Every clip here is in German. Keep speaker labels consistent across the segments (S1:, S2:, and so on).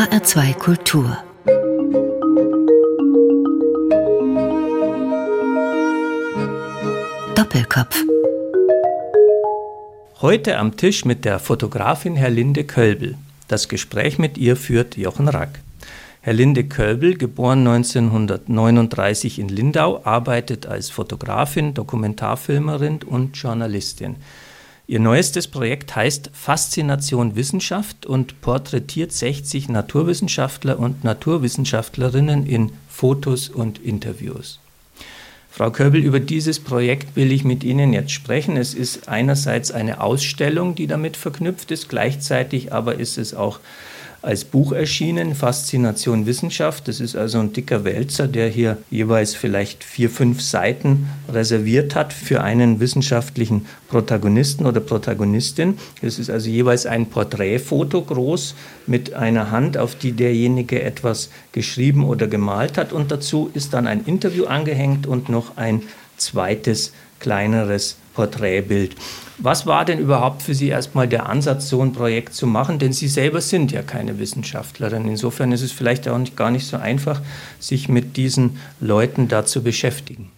S1: HR2 Kultur Doppelkopf
S2: Heute am Tisch mit der Fotografin Herlinde Kölbel. Das Gespräch mit ihr führt Jochen Rack. Herlinde Kölbel, geboren 1939 in Lindau, arbeitet als Fotografin, Dokumentarfilmerin und Journalistin. Ihr neuestes Projekt heißt Faszination Wissenschaft und porträtiert 60 Naturwissenschaftler und Naturwissenschaftlerinnen in Fotos und Interviews. Frau Köbel, über dieses Projekt will ich mit Ihnen jetzt sprechen. Es ist einerseits eine Ausstellung, die damit verknüpft ist, gleichzeitig aber ist es auch als Buch erschienen, Faszination Wissenschaft. Das ist also ein dicker Wälzer, der hier jeweils vielleicht vier, fünf Seiten reserviert hat für einen wissenschaftlichen Protagonisten oder Protagonistin. Es ist also jeweils ein Porträtfoto groß mit einer Hand, auf die derjenige etwas geschrieben oder gemalt hat. Und dazu ist dann ein Interview angehängt und noch ein zweites kleineres Porträtbild. Was war denn überhaupt für Sie erstmal der Ansatz, so ein Projekt zu machen? Denn Sie selber sind ja keine Wissenschaftlerin. Insofern ist es vielleicht auch nicht, gar nicht so einfach, sich mit diesen Leuten da zu beschäftigen.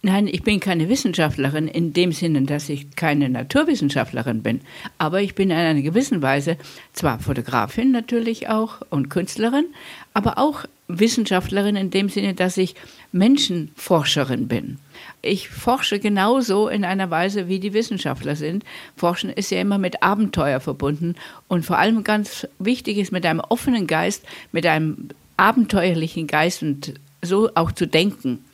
S3: Nein, ich bin keine Wissenschaftlerin in dem Sinne, dass ich keine Naturwissenschaftlerin bin. Aber ich bin in einer gewissen Weise zwar Fotografin natürlich auch und Künstlerin, aber auch Wissenschaftlerin in dem Sinne, dass ich Menschenforscherin bin. Ich forsche genauso in einer Weise, wie die Wissenschaftler sind. Forschen ist ja immer mit Abenteuer verbunden und vor allem ganz wichtig ist mit einem offenen Geist, mit einem abenteuerlichen Geist und so auch zu denken.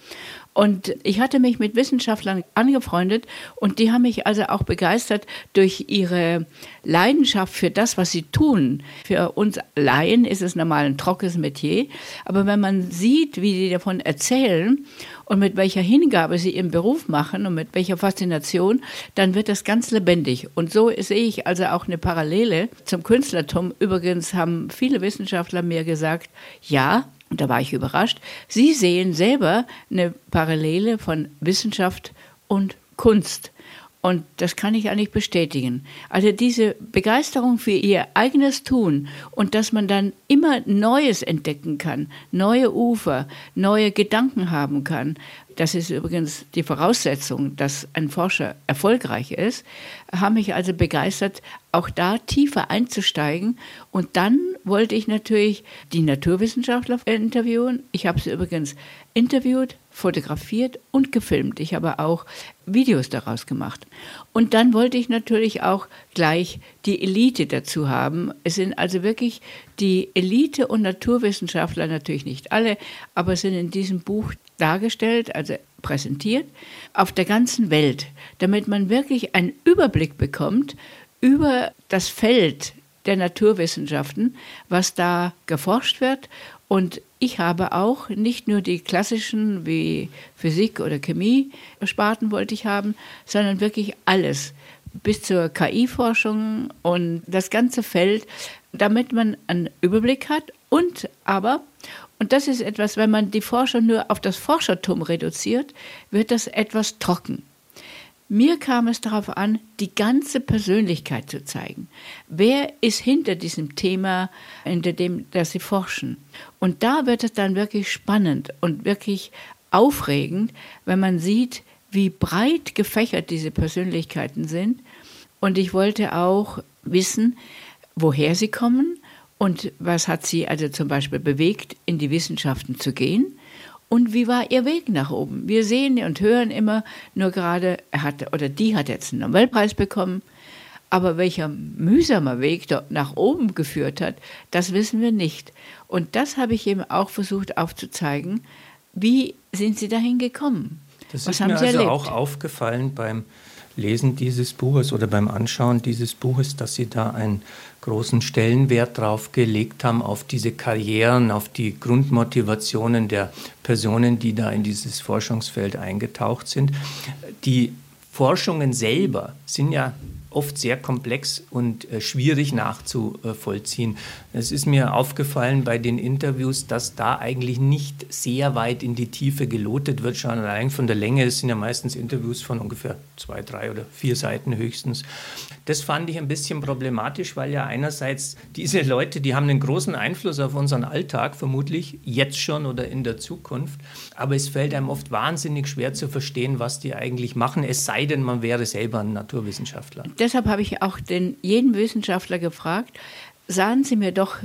S3: Und ich hatte mich mit Wissenschaftlern angefreundet und die haben mich also auch begeistert durch ihre Leidenschaft für das, was sie tun. Für uns Laien ist es normal ein trockenes Metier, aber wenn man sieht, wie sie davon erzählen und mit welcher Hingabe sie ihren Beruf machen und mit welcher Faszination, dann wird das ganz lebendig. Und so sehe ich also auch eine Parallele zum Künstlertum. Übrigens haben viele Wissenschaftler mir gesagt, ja, und da war ich überrascht, Sie sehen selber eine Parallele von Wissenschaft und Kunst. Und das kann ich eigentlich bestätigen. Also diese Begeisterung für ihr eigenes Tun und dass man dann immer Neues entdecken kann, neue Ufer, neue Gedanken haben kann, das ist übrigens die Voraussetzung, dass ein Forscher erfolgreich ist, haben mich also begeistert, auch da tiefer einzusteigen. Und dann wollte ich natürlich die Naturwissenschaftler interviewen. Ich habe sie übrigens interviewt, fotografiert und gefilmt. Ich habe auch Videos daraus gemacht. Und dann wollte ich natürlich auch gleich die Elite dazu haben. Es sind also wirklich die Elite und Naturwissenschaftler, natürlich nicht alle, aber sind in diesem Buch dargestellt, also präsentiert, auf der ganzen Welt, damit man wirklich einen Überblick bekommt über das Feld der Naturwissenschaften, was da geforscht wird. Und ich habe auch nicht nur die klassischen wie Physik oder Chemie Sparten wollte ich haben, sondern wirklich alles bis zur KI-Forschung und das ganze Feld, damit man einen Überblick hat und aber und das ist etwas, wenn man die Forscher nur auf das Forschertum reduziert, wird das etwas trocken. Mir kam es darauf an, die ganze Persönlichkeit zu zeigen. Wer ist hinter diesem Thema, hinter dem, das Sie forschen? Und da wird es dann wirklich spannend und wirklich aufregend, wenn man sieht, wie breit gefächert diese Persönlichkeiten sind. Und ich wollte auch wissen, woher sie kommen, und was hat sie also zum Beispiel bewegt, in die Wissenschaften zu gehen? Und wie war ihr Weg nach oben? Wir sehen und hören immer nur gerade, er hat oder die hat jetzt einen Nobelpreis bekommen, aber welcher mühsamer Weg dort nach oben geführt hat, das wissen wir nicht. Und das habe ich eben auch versucht aufzuzeigen. Wie sind Sie dahin gekommen?
S2: Das Was ist haben mir Sie also erlebt? auch aufgefallen beim Lesen dieses Buches oder beim Anschauen dieses Buches, dass Sie da einen großen Stellenwert drauf gelegt haben, auf diese Karrieren, auf die Grundmotivationen der Personen, die da in dieses Forschungsfeld eingetaucht sind. Die Forschungen selber sind ja oft sehr komplex und äh, schwierig nachzuvollziehen. Es ist mir aufgefallen bei den Interviews, dass da eigentlich nicht sehr weit in die Tiefe gelotet wird, schon allein von der Länge. Es sind ja meistens Interviews von ungefähr zwei, drei oder vier Seiten höchstens. Das fand ich ein bisschen problematisch, weil ja einerseits diese Leute, die haben einen großen Einfluss auf unseren Alltag, vermutlich jetzt schon oder in der Zukunft. Aber es fällt einem oft wahnsinnig schwer zu verstehen, was die eigentlich machen, es sei denn, man wäre selber ein Naturwissenschaftler.
S3: Deshalb habe ich auch den, jeden Wissenschaftler gefragt, sagen Sie mir doch,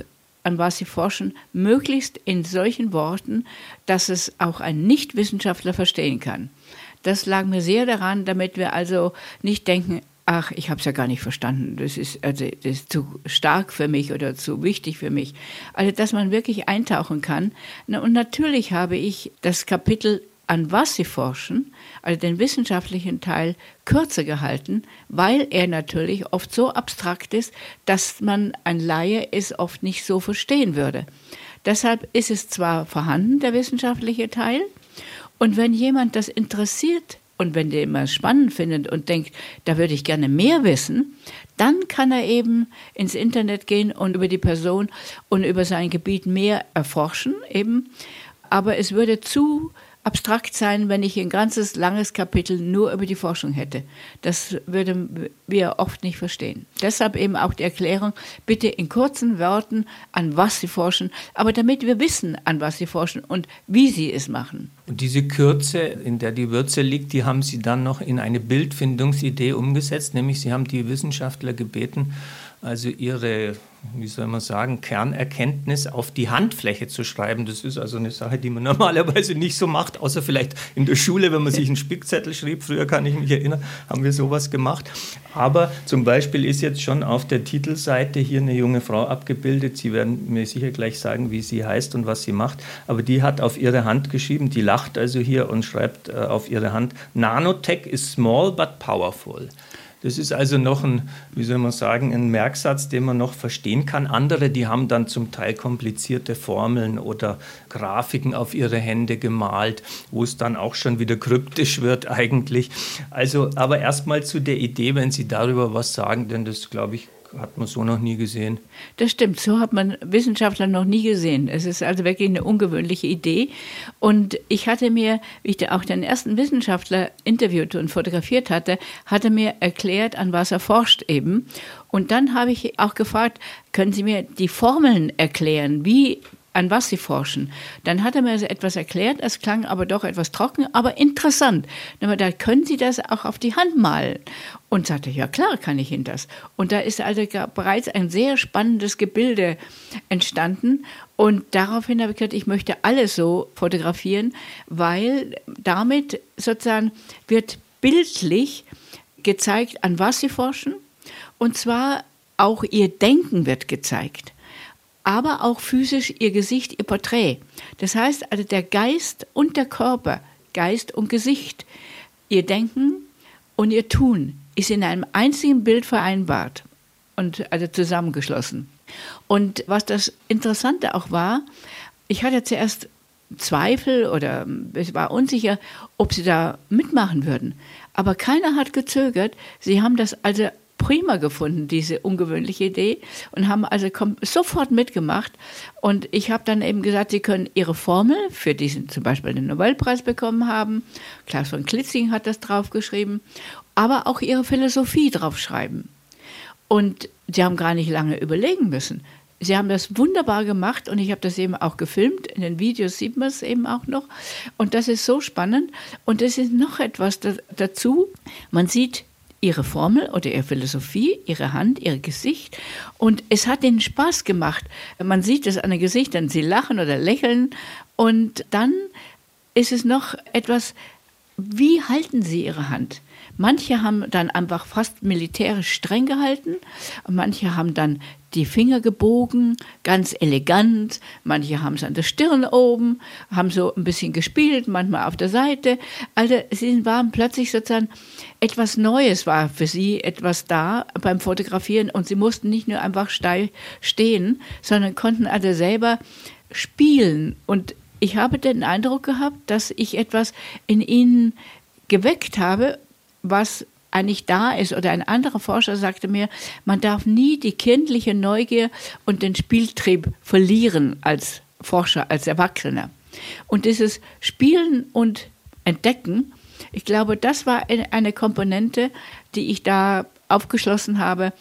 S3: an was Sie forschen, möglichst in solchen Worten, dass es auch ein Nichtwissenschaftler verstehen kann. Das lag mir sehr daran, damit wir also nicht denken, ach, ich habe es ja gar nicht verstanden, das ist, also, das ist zu stark für mich oder zu wichtig für mich. Also, dass man wirklich eintauchen kann. Und natürlich habe ich das Kapitel an was sie forschen, also den wissenschaftlichen Teil, kürzer gehalten, weil er natürlich oft so abstrakt ist, dass man ein Laie es oft nicht so verstehen würde. Deshalb ist es zwar vorhanden, der wissenschaftliche Teil, und wenn jemand das interessiert, und wenn der immer spannend findet und denkt, da würde ich gerne mehr wissen, dann kann er eben ins Internet gehen und über die Person und über sein Gebiet mehr erforschen eben. Aber es würde zu abstrakt sein, wenn ich ein ganzes langes Kapitel nur über die Forschung hätte. Das würden wir oft nicht verstehen. Deshalb eben auch die Erklärung, bitte in kurzen Worten, an was Sie forschen, aber damit wir wissen, an was Sie forschen und wie Sie es machen.
S2: Und diese Kürze, in der die Würze liegt, die haben Sie dann noch in eine Bildfindungsidee umgesetzt, nämlich Sie haben die Wissenschaftler gebeten, also ihre, wie soll man sagen, Kernerkenntnis auf die Handfläche zu schreiben. Das ist also eine Sache, die man normalerweise nicht so macht, außer vielleicht in der Schule, wenn man sich einen Spickzettel schrieb. Früher kann ich mich erinnern, haben wir sowas gemacht. Aber zum Beispiel ist jetzt schon auf der Titelseite hier eine junge Frau abgebildet. Sie werden mir sicher gleich sagen, wie sie heißt und was sie macht. Aber die hat auf ihre Hand geschrieben, die lacht also hier und schreibt äh, auf ihre Hand, Nanotech is small but powerful. Das ist also noch ein, wie soll man sagen, ein Merksatz, den man noch verstehen kann. Andere, die haben dann zum Teil komplizierte Formeln oder Grafiken auf ihre Hände gemalt, wo es dann auch schon wieder kryptisch wird eigentlich. Also, aber erstmal zu der Idee, wenn Sie darüber was sagen, denn das, glaube ich, hat man so noch nie gesehen.
S3: Das stimmt, so hat man Wissenschaftler noch nie gesehen. Es ist also wirklich eine ungewöhnliche Idee. Und ich hatte mir, wie ich auch den ersten Wissenschaftler interviewt und fotografiert hatte, hatte mir erklärt, an was er forscht eben. Und dann habe ich auch gefragt, können Sie mir die Formeln erklären, wie an was sie forschen. Dann hat er mir etwas erklärt, es klang aber doch etwas trocken, aber interessant. Da können Sie das auch auf die Hand malen. Und sagte, ja klar kann ich Ihnen das. Und da ist also bereits ein sehr spannendes Gebilde entstanden. Und daraufhin habe ich gesagt, ich möchte alles so fotografieren, weil damit sozusagen wird bildlich gezeigt, an was sie forschen. Und zwar auch ihr Denken wird gezeigt aber auch physisch ihr Gesicht, ihr Porträt. Das heißt also der Geist und der Körper, Geist und Gesicht, ihr Denken und ihr Tun ist in einem einzigen Bild vereinbart und also zusammengeschlossen. Und was das Interessante auch war, ich hatte zuerst Zweifel oder ich war unsicher, ob sie da mitmachen würden. Aber keiner hat gezögert. Sie haben das also prima gefunden, diese ungewöhnliche Idee, und haben also sofort mitgemacht. Und ich habe dann eben gesagt, sie können ihre Formel, für die sie zum Beispiel den Nobelpreis bekommen haben, Klaus von Klitzing hat das draufgeschrieben, aber auch ihre Philosophie draufschreiben. Und sie haben gar nicht lange überlegen müssen. Sie haben das wunderbar gemacht und ich habe das eben auch gefilmt. In den Videos sieht man es eben auch noch. Und das ist so spannend. Und es ist noch etwas dazu. Man sieht ihre Formel oder ihre Philosophie, ihre Hand, ihr Gesicht. Und es hat ihnen Spaß gemacht. Man sieht es an den Gesichtern, sie lachen oder lächeln. Und dann ist es noch etwas, wie halten sie ihre Hand? Manche haben dann einfach fast militärisch streng gehalten, manche haben dann die Finger gebogen, ganz elegant. Manche haben es an der Stirn oben, haben so ein bisschen gespielt, manchmal auf der Seite. Also sie waren plötzlich sozusagen etwas Neues war für sie etwas da beim Fotografieren und sie mussten nicht nur einfach steil stehen, sondern konnten also selber spielen. Und ich habe den Eindruck gehabt, dass ich etwas in ihnen geweckt habe, was eigentlich da ist. Oder ein anderer Forscher sagte mir, man darf nie die kindliche Neugier und den Spieltrieb verlieren als Forscher, als Erwachsener. Und dieses Spielen und Entdecken, ich glaube, das war eine Komponente, die ich da aufgeschlossen habe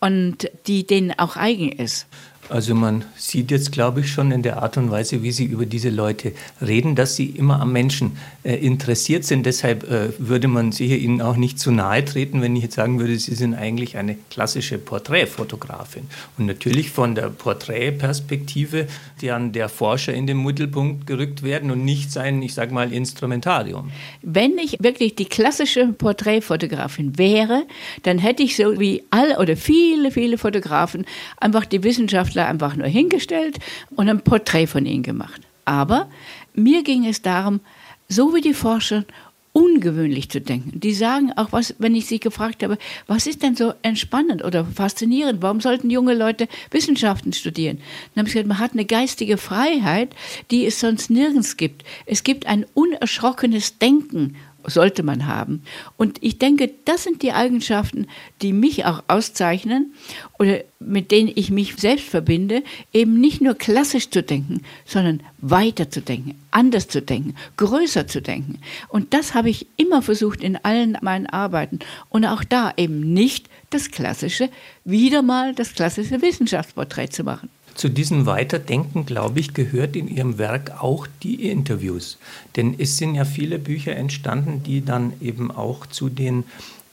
S3: und die denen auch eigen ist.
S2: Also man sieht jetzt, glaube ich, schon in der Art und Weise, wie Sie über diese Leute reden, dass Sie immer am Menschen äh, interessiert sind. Deshalb äh, würde man sicher Ihnen auch nicht zu nahe treten, wenn ich jetzt sagen würde, Sie sind eigentlich eine klassische Porträtfotografin. Und natürlich von der Porträtperspektive, die an der Forscher in den Mittelpunkt gerückt werden und nicht sein, ich sage mal, Instrumentarium.
S3: Wenn ich wirklich die klassische Porträtfotografin wäre, dann hätte ich so wie alle oder viele, viele Fotografen einfach die Wissenschaft Wissenschaftler einfach nur hingestellt und ein Porträt von ihnen gemacht. Aber mir ging es darum, so wie die Forscher ungewöhnlich zu denken. Die sagen auch was, wenn ich sie gefragt habe, was ist denn so entspannend oder faszinierend? Warum sollten junge Leute Wissenschaften studieren? Dann habe ich gesagt, man hat eine geistige Freiheit, die es sonst nirgends gibt. Es gibt ein unerschrockenes Denken sollte man haben. Und ich denke, das sind die Eigenschaften, die mich auch auszeichnen oder mit denen ich mich selbst verbinde, eben nicht nur klassisch zu denken, sondern weiter zu denken, anders zu denken, größer zu denken. Und das habe ich immer versucht in allen meinen Arbeiten. Und auch da eben nicht das klassische, wieder mal das klassische Wissenschaftsporträt zu machen.
S2: Zu diesem Weiterdenken, glaube ich, gehört in Ihrem Werk auch die Interviews. Denn es sind ja viele Bücher entstanden, die dann eben auch zu den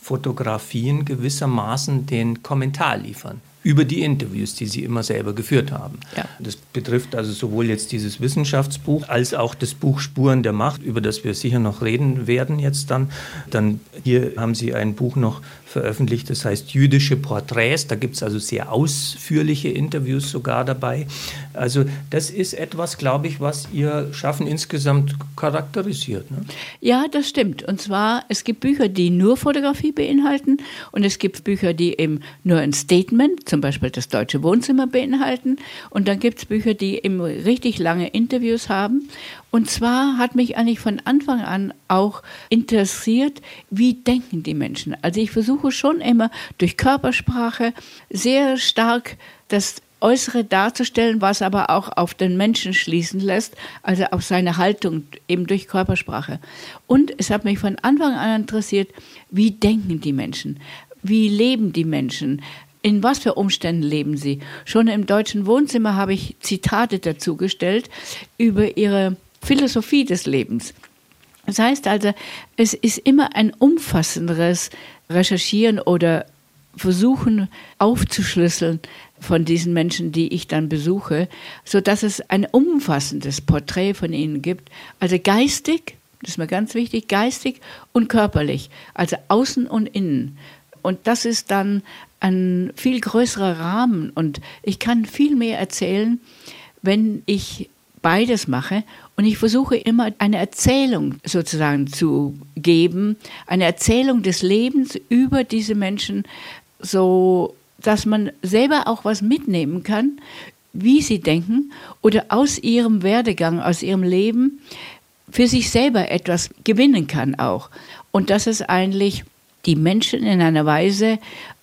S2: Fotografien gewissermaßen den Kommentar liefern über die Interviews, die Sie immer selber geführt haben. Ja. Das betrifft also sowohl jetzt dieses Wissenschaftsbuch als auch das Buch Spuren der Macht, über das wir sicher noch reden werden jetzt dann. Dann hier haben Sie ein Buch noch veröffentlicht, das heißt Jüdische Porträts. Da gibt es also sehr ausführliche Interviews sogar dabei. Also das ist etwas, glaube ich, was Ihr Schaffen insgesamt charakterisiert. Ne?
S3: Ja, das stimmt. Und zwar, es gibt Bücher, die nur Fotografie beinhalten und es gibt Bücher, die eben nur ein Statement, zum Beispiel das Deutsche Wohnzimmer beinhalten. Und dann gibt es Bücher, die eben richtig lange Interviews haben. Und zwar hat mich eigentlich von Anfang an auch interessiert, wie denken die Menschen. Also ich versuche schon immer durch Körpersprache sehr stark das Äußere darzustellen, was aber auch auf den Menschen schließen lässt, also auf seine Haltung eben durch Körpersprache. Und es hat mich von Anfang an interessiert, wie denken die Menschen, wie leben die Menschen, in was für Umständen leben sie. Schon im deutschen Wohnzimmer habe ich Zitate dazu gestellt über ihre Philosophie des Lebens. Das heißt also, es ist immer ein umfassenderes Recherchieren oder Versuchen aufzuschlüsseln von diesen Menschen, die ich dann besuche, so dass es ein umfassendes Porträt von ihnen gibt. Also geistig, das ist mir ganz wichtig, geistig und körperlich, also außen und innen. Und das ist dann ein viel größerer Rahmen und ich kann viel mehr erzählen, wenn ich beides mache. Und ich versuche immer eine Erzählung sozusagen zu geben, eine Erzählung des Lebens über diese Menschen, so dass man selber auch was mitnehmen kann, wie sie denken oder aus ihrem Werdegang, aus ihrem Leben für sich selber etwas gewinnen kann auch. Und dass es eigentlich die Menschen in einer Weise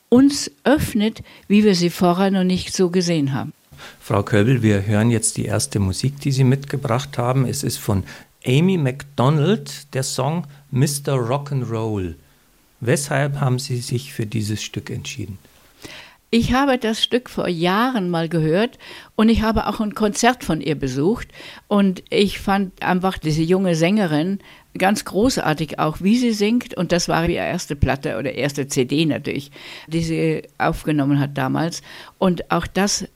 S3: uns öffnet, wie wir sie vorher noch nicht so gesehen haben.
S2: Frau Köbel, wir hören jetzt die erste Musik, die Sie mitgebracht haben. Es ist von Amy MacDonald, der Song Mr. Rock'n'Roll. Weshalb haben Sie sich für dieses Stück entschieden?
S3: Ich habe das Stück vor Jahren mal gehört und ich habe auch ein Konzert von ihr besucht und ich fand einfach diese junge Sängerin ganz großartig auch, wie sie singt und das war ihre erste Platte oder erste CD natürlich, die sie aufgenommen hat damals und auch das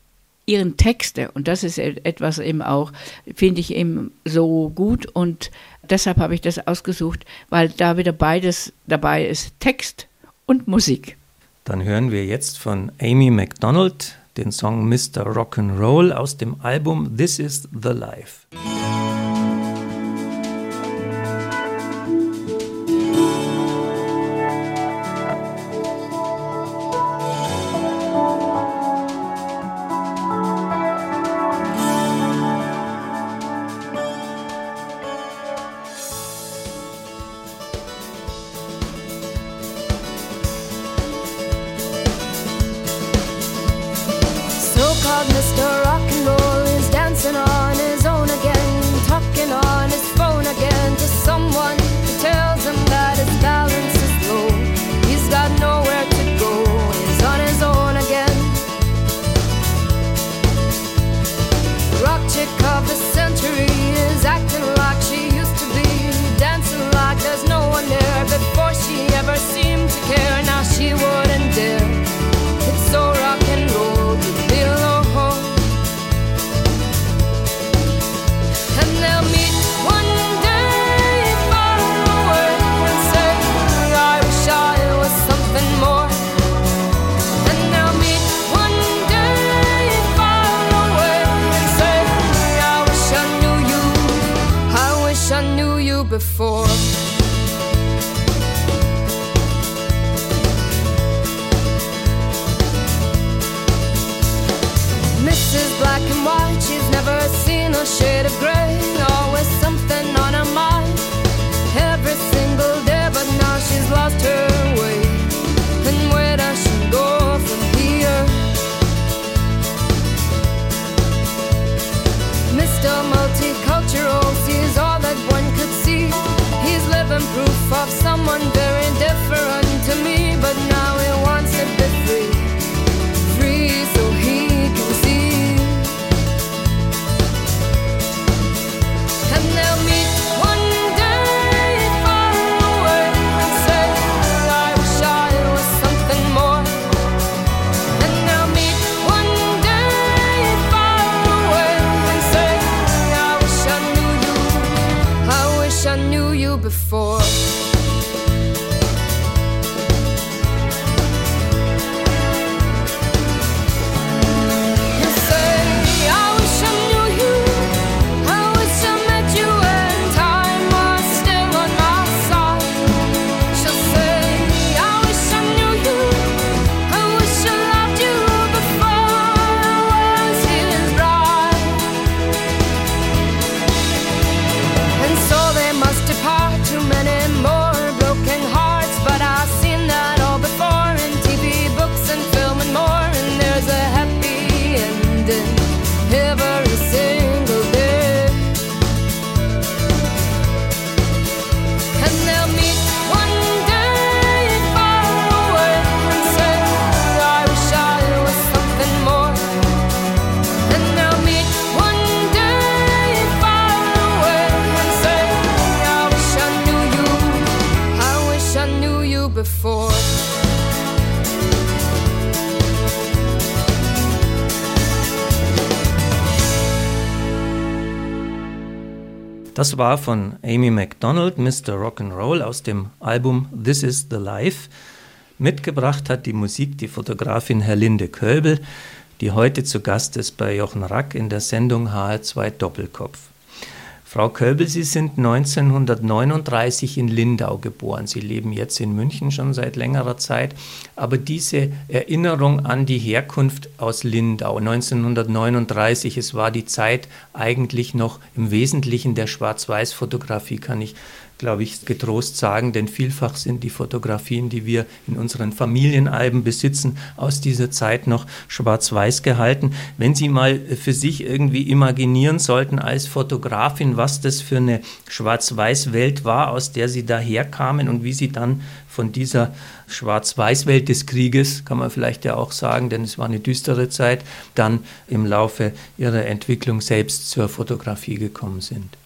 S3: ihren Texte. Und das ist etwas eben auch, finde ich eben so gut. Und deshalb habe ich das ausgesucht, weil da wieder beides dabei ist, Text und Musik.
S2: Dann hören wir jetzt von Amy MacDonald den Song Mr. Rock'n'Roll aus dem Album This is the Life. Das war von Amy MacDonald, Mr. Rock'n'Roll aus dem Album This is the Life. Mitgebracht hat die Musik die Fotografin Herlinde Kölbel, die heute zu Gast ist bei Jochen Rack in der Sendung HR2 Doppelkopf. Frau Kölbel, Sie sind 1939 in Lindau geboren. Sie leben jetzt in München schon seit längerer Zeit. Aber diese Erinnerung an die Herkunft aus Lindau 1939, es war die Zeit eigentlich noch im Wesentlichen der Schwarz-Weiß-Fotografie, kann ich glaube ich, getrost sagen, denn vielfach sind die Fotografien, die wir in unseren Familienalben besitzen, aus dieser Zeit noch schwarz-weiß gehalten. Wenn Sie mal für sich irgendwie imaginieren sollten als Fotografin, was das für eine schwarz-weiß-Welt war, aus der Sie daherkamen und wie Sie dann von dieser Schwarz-Weiß-Welt des Krieges, kann man vielleicht ja auch sagen, denn es war eine düstere Zeit, dann im Laufe Ihrer Entwicklung selbst zur Fotografie gekommen sind.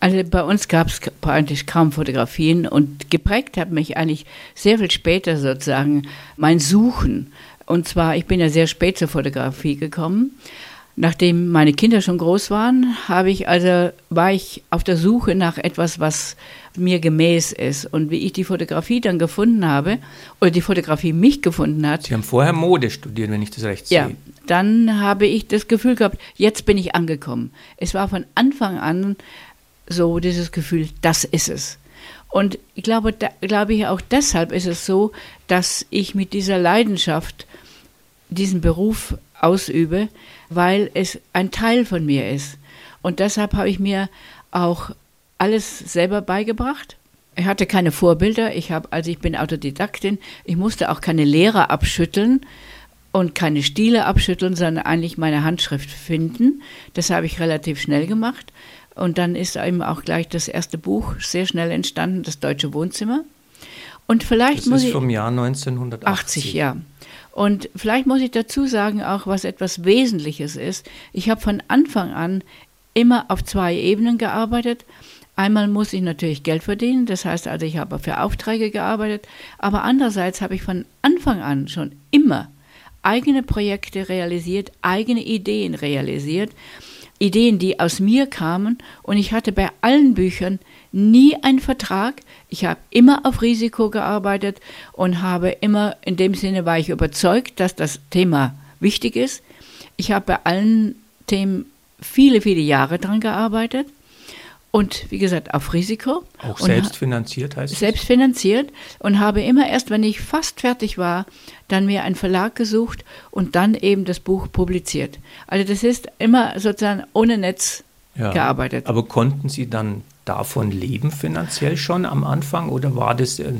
S3: Also bei uns gab es eigentlich kaum Fotografien und geprägt hat mich eigentlich sehr viel später sozusagen mein Suchen. Und zwar, ich bin ja sehr spät zur Fotografie gekommen. Nachdem meine Kinder schon groß waren, habe ich also war ich auf der Suche nach etwas, was mir gemäß ist. Und wie ich die Fotografie dann gefunden habe oder die Fotografie mich gefunden hat.
S2: Sie haben vorher Mode studiert, wenn ich das recht sehe.
S3: Ja, dann habe ich das Gefühl gehabt, jetzt bin ich angekommen. Es war von Anfang an so dieses Gefühl, das ist es. Und ich glaube, da, glaube ich auch deshalb ist es so, dass ich mit dieser Leidenschaft diesen Beruf ausübe, weil es ein Teil von mir ist. Und deshalb habe ich mir auch alles selber beigebracht. Ich hatte keine Vorbilder. Ich habe, also ich bin Autodidaktin. Ich musste auch keine Lehrer abschütteln. und keine Stile abschütteln, sondern eigentlich meine Handschrift finden. Das habe ich relativ schnell gemacht. Und dann ist eben auch gleich das erste Buch sehr schnell entstanden, das Deutsche Wohnzimmer. Und vielleicht
S2: das
S3: muss
S2: ist
S3: ich.
S2: vom Jahr 1980.
S3: 80, ja. Und vielleicht muss ich dazu sagen, auch was etwas Wesentliches ist. Ich habe von Anfang an immer auf zwei Ebenen gearbeitet. Einmal muss ich natürlich Geld verdienen, das heißt also, ich habe für Aufträge gearbeitet, aber andererseits habe ich von Anfang an schon immer eigene Projekte realisiert, eigene Ideen realisiert, Ideen, die aus mir kamen und ich hatte bei allen Büchern nie einen Vertrag. Ich habe immer auf Risiko gearbeitet und habe immer, in dem Sinne war ich überzeugt, dass das Thema wichtig ist. Ich habe bei allen Themen viele, viele Jahre daran gearbeitet und wie gesagt auf Risiko.
S2: Auch
S3: und
S2: selbst finanziert heißt es?
S3: Selbst finanziert und habe immer erst, wenn ich fast fertig war, dann mir einen Verlag gesucht und dann eben das Buch publiziert. Also das ist immer sozusagen ohne Netz
S2: Ja.
S3: gearbeitet.
S2: Aber konnten Sie dann davon leben finanziell schon am Anfang oder war das, äh,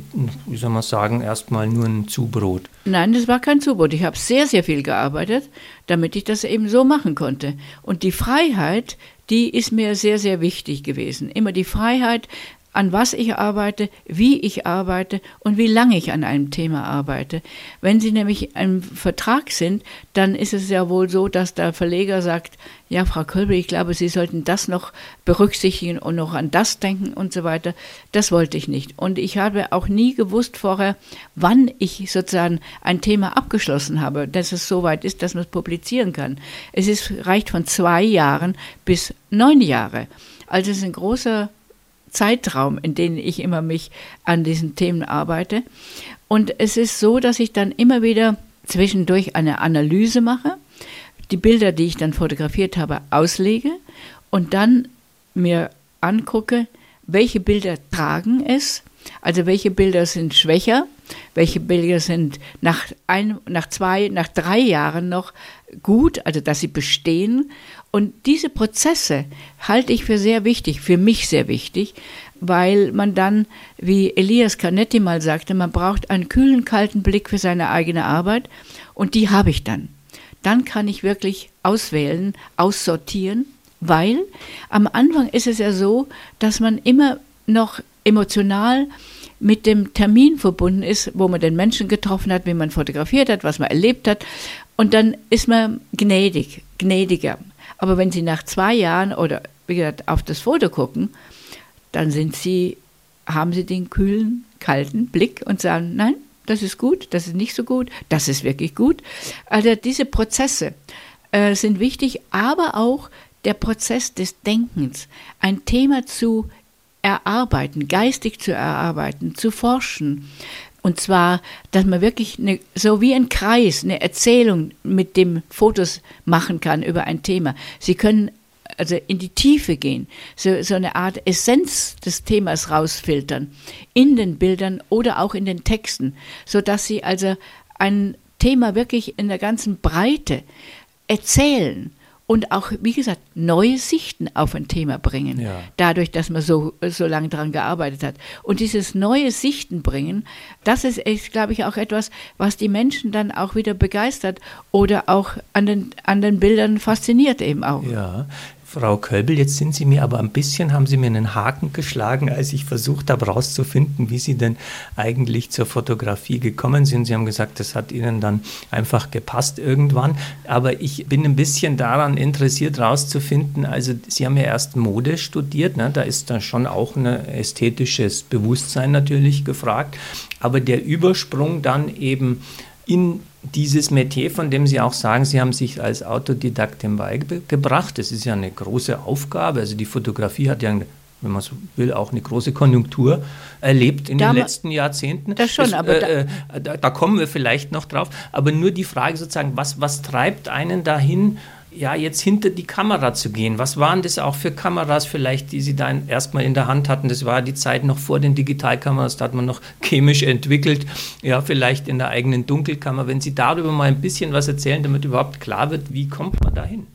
S2: wie soll man sagen, erstmal nur ein Zubrot?
S3: Nein, das war kein Zubot. Ich habe sehr, sehr viel gearbeitet, damit ich das eben so machen konnte. Und die Freiheit, die ist mir sehr, sehr wichtig gewesen. Immer die Freiheit, an was ich arbeite, wie ich arbeite und wie lange ich an einem Thema arbeite. Wenn Sie nämlich im Vertrag sind, dann ist es ja wohl so, dass der Verleger sagt, ja, Frau Kölbe, ich glaube, Sie sollten das noch berücksichtigen und noch an das denken und so weiter. Das wollte ich nicht. Und ich habe auch nie gewusst vorher, wann ich sozusagen ein Thema abgeschlossen habe, dass es so weit ist, dass man es publizieren kann. Es ist, reicht von zwei Jahren bis neun Jahre. Also es ist ein großer Zeitraum, in dem ich immer mich an diesen Themen arbeite. Und es ist so, dass ich dann immer wieder zwischendurch eine Analyse mache, die Bilder, die ich dann fotografiert habe, auslege und dann mir angucke, welche Bilder tragen es, also welche Bilder sind schwächer, welche Bilder sind nach, ein, nach zwei, nach drei Jahren noch gut, also dass sie bestehen. Und diese Prozesse halte ich für sehr wichtig, für mich sehr wichtig, weil man dann, wie Elias Canetti mal sagte, man braucht einen kühlen, kalten Blick für seine eigene Arbeit und die habe ich dann. Dann kann ich wirklich auswählen, aussortieren, weil am Anfang ist es ja so, dass man immer noch emotional mit dem Termin verbunden ist, wo man den Menschen getroffen hat, wie man fotografiert hat, was man erlebt hat. Und dann ist man gnädig, gnädiger. Aber wenn Sie nach zwei Jahren oder wie gesagt auf das Foto gucken, dann sind Sie, haben Sie den kühlen, kalten Blick und sagen, nein, das ist gut, das ist nicht so gut, das ist wirklich gut. Also diese Prozesse äh, sind wichtig, aber auch der Prozess des Denkens, ein Thema zu erarbeiten, geistig zu erarbeiten, zu forschen. Und zwar, dass man wirklich eine, so wie ein Kreis eine Erzählung mit dem Fotos machen kann über ein Thema. Sie können also in die Tiefe gehen, so, so eine Art Essenz des Themas rausfiltern, in den Bildern oder auch in den Texten, sodass sie also ein Thema wirklich in der ganzen Breite erzählen und auch, wie gesagt, neue Sichten auf ein Thema bringen,
S2: Ja.
S3: dadurch, dass man so, so lange daran gearbeitet hat. Und dieses neue Sichten bringen, das ist, ist, glaube ich, auch etwas, was die Menschen dann auch wieder begeistert oder auch an den, an den Bildern fasziniert eben auch.
S2: Ja. Frau Kölbel, jetzt sind Sie mir aber ein bisschen, haben Sie mir einen Haken geschlagen, als ich versucht habe herauszufinden, wie Sie denn eigentlich zur Fotografie gekommen sind. Sie haben gesagt, das hat Ihnen dann einfach gepasst irgendwann. Aber ich bin ein bisschen daran interessiert herauszufinden, also Sie haben ja erst Mode studiert, ne? da ist dann schon auch ein ästhetisches Bewusstsein natürlich gefragt. Aber der Übersprung dann eben in dieses Metier, von dem Sie auch sagen, Sie haben sich als Autodidaktin beigebracht. Das ist ja eine große Aufgabe. Also die Fotografie hat ja, wenn man so will, auch eine große Konjunktur erlebt in
S3: Da
S2: den letzten Jahrzehnten.
S3: Das schon, aber
S2: äh, äh, da, da kommen wir vielleicht noch drauf. Aber nur die Frage sozusagen, was, was treibt einen dahin, ja, jetzt hinter die Kamera zu gehen. Was waren das auch für Kameras vielleicht, die Sie da in- erstmal in der Hand hatten? Das war die Zeit noch vor den Digitalkameras, da hat man noch chemisch entwickelt, ja, vielleicht in der eigenen Dunkelkammer. Wenn Sie darüber mal ein bisschen was erzählen, damit überhaupt klar wird, wie kommt man dahin?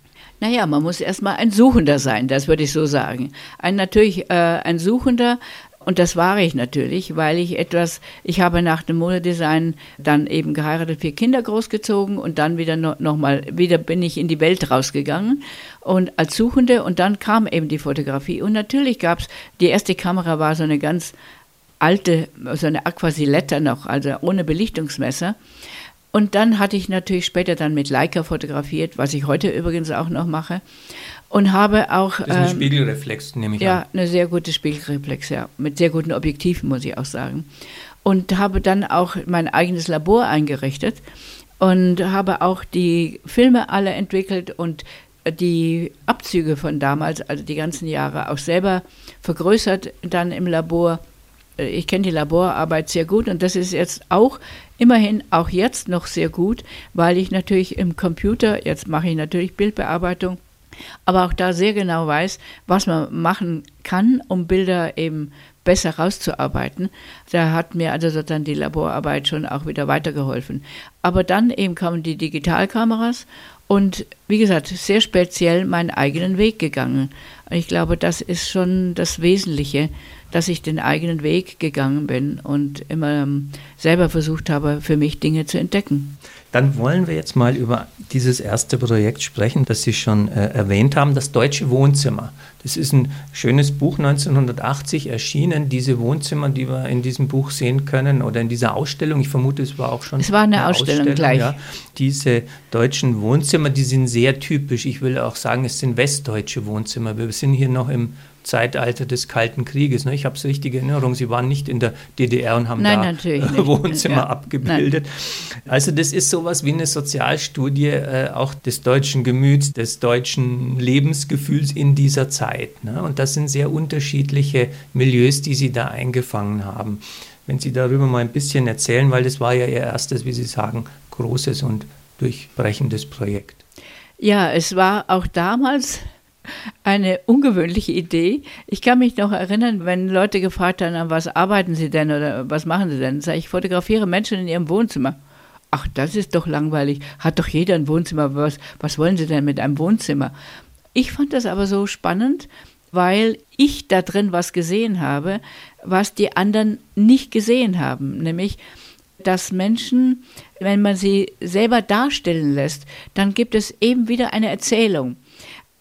S3: Naja, man muss erstmal ein Suchender sein, das würde ich so sagen. Ein natürlich äh, ein Suchender Und das war ich natürlich, weil ich etwas, ich habe nach dem Modedesign dann eben geheiratet, vier Kinder großgezogen und dann wieder no, nochmal, wieder bin ich in die Welt rausgegangen und als Suchende und dann kam eben die Fotografie. Und natürlich gab es, die erste Kamera war so eine ganz alte, so eine Aquasiletta noch, also ohne Belichtungsmesser. Und dann hatte ich natürlich später dann mit Leica fotografiert, was ich heute übrigens auch noch mache. Und habe auch.
S2: Das ist ein ähm, Spiegelreflex, nehme ich
S3: ja,
S2: an.
S3: Ja, eine sehr gute Spiegelreflex, ja. Mit sehr guten Objektiven, muss ich auch sagen. Und habe dann auch mein eigenes Labor eingerichtet und habe auch die Filme alle entwickelt und die Abzüge von damals, also die ganzen Jahre, auch selber vergrößert dann im Labor äh, ich kenne die Laborarbeit sehr gut und das ist jetzt auch immerhin auch jetzt noch sehr gut, weil ich natürlich im Computer, jetzt mache ich natürlich Bildbearbeitung, aber auch da sehr genau weiß, was man machen kann, um Bilder eben besser rauszuarbeiten. Da hat mir also sozusagen die Laborarbeit schon auch wieder weitergeholfen. Aber dann eben kamen die Digitalkameras und wie gesagt, sehr speziell meinen eigenen Weg gegangen. Ich glaube, das ist schon das Wesentliche, dass ich den eigenen Weg gegangen bin und immer ähm, selber versucht habe, für mich Dinge zu entdecken.
S2: Dann wollen wir jetzt mal über dieses erste Projekt sprechen, das Sie schon äh, erwähnt haben, das Deutsche Wohnzimmer. Das ist ein schönes Buch, 1980 erschienen. Diese Wohnzimmer, die wir in diesem Buch sehen können oder in dieser Ausstellung, ich vermute, es war auch schon.
S3: Es war eine, eine Ausstellung, Ausstellung, gleich. Ja.
S2: Diese deutschen Wohnzimmer, die sind sehr typisch. Ich will auch sagen, es sind westdeutsche Wohnzimmer. Wir sind hier noch im Zeitalter des Kalten Krieges. Ne? Ich habe es richtig in Erinnerung, Sie waren nicht in der DDR und haben
S3: Nein,
S2: da Wohnzimmer ja. abgebildet. Nein. Also das ist sowas wie eine Sozialstudie äh, auch des deutschen Gemüts, des deutschen Lebensgefühls in dieser Zeit. Ne? Und das sind sehr unterschiedliche Milieus, die Sie da eingefangen haben. Wenn Sie darüber mal ein bisschen erzählen, weil das war ja Ihr erstes, wie Sie sagen, großes und durchbrechendes Projekt.
S3: Ja, es war auch damals eine ungewöhnliche Idee. Ich kann mich noch erinnern, wenn Leute gefragt haben, was arbeiten Sie denn oder was machen Sie denn? Sag ich, fotografiere Menschen in ihrem Wohnzimmer. Ach, das ist doch langweilig. Hat doch jeder ein Wohnzimmer. Was, was wollen Sie denn mit einem Wohnzimmer? Ich fand das aber so spannend, weil ich da drin was gesehen habe, was die anderen nicht gesehen haben. Nämlich, dass Menschen, wenn man sie selber darstellen lässt, dann gibt es eben wieder eine Erzählung.